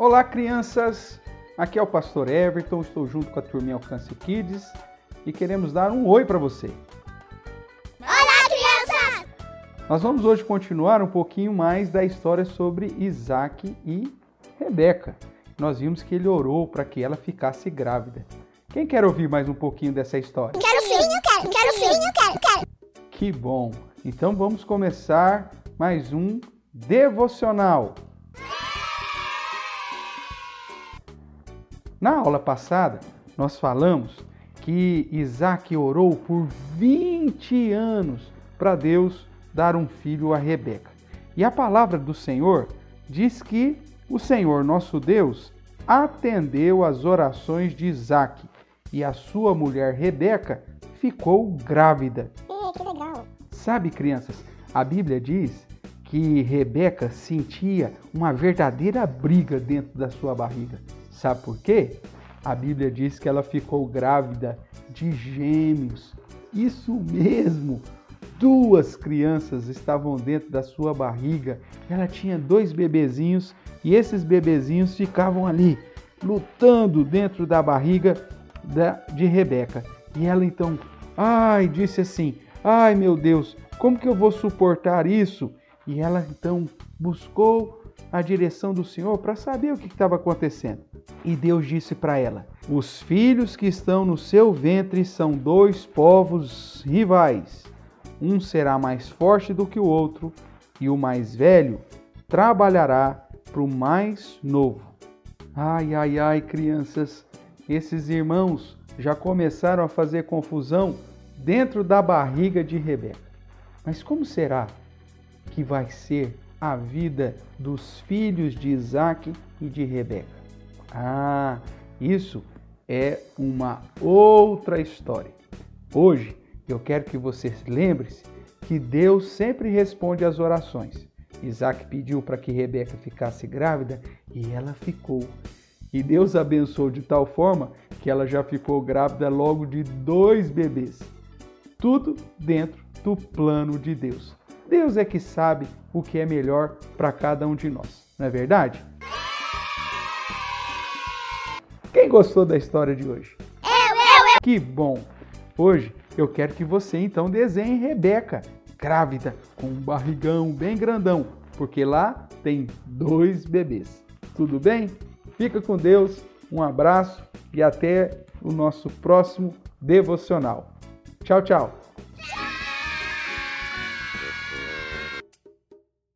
Olá, crianças! Aqui é o Pastor Everton, estou junto com a turminha Alcance Kids e queremos dar um oi para você. Olá, crianças! Nós vamos hoje continuar um pouquinho mais da história sobre Isaac e Rebeca. Nós vimos que ele orou para que ela ficasse grávida. Quem quer ouvir mais um pouquinho dessa história? Quero sim, eu quero, quero sim, eu quero, quero. Que bom! Então vamos começar mais um devocional. Na aula passada, nós falamos que Isaac orou por 20 anos para Deus dar um filho a Rebeca. E a palavra do Senhor diz que o Senhor, nosso Deus, atendeu às orações de Isaac e a sua mulher Rebeca ficou grávida. Ih, que legal. Sabe, crianças, a Bíblia diz que Rebeca sentia uma verdadeira briga dentro da sua barriga. Sabe por quê? A Bíblia diz que ela ficou grávida de gêmeos. Isso mesmo! Duas crianças estavam dentro da sua barriga. Ela tinha dois bebezinhos e esses bebezinhos ficavam ali, lutando dentro da barriga de Rebeca. E ela então, ai, disse assim: Ai meu Deus, como que eu vou suportar isso? E ela então buscou a direção do Senhor para saber o que estava acontecendo. E Deus disse para ela: Os filhos que estão no seu ventre são dois povos rivais. Um será mais forte do que o outro, e o mais velho trabalhará para o mais novo. Ai, ai, ai, crianças, esses irmãos já começaram a fazer confusão dentro da barriga de Rebeca. Mas como será que vai ser a vida dos filhos de Isaac e de Rebeca. Ah, isso é uma outra história. Hoje eu quero que você lembre-se que Deus sempre responde às orações. Isaac pediu para que Rebeca ficasse grávida e ela ficou. E Deus abençoou de tal forma que ela já ficou grávida logo de dois bebês. Tudo dentro do plano de Deus. Deus é que sabe o que é melhor para cada um de nós, não é verdade? Quem gostou da história de hoje? Eu, eu, eu. Que bom! Hoje eu quero que você então desenhe Rebeca, grávida, com um barrigão bem grandão, porque lá tem dois bebês. Tudo bem? Fica com Deus, um abraço e até o nosso próximo devocional. Tchau, tchau!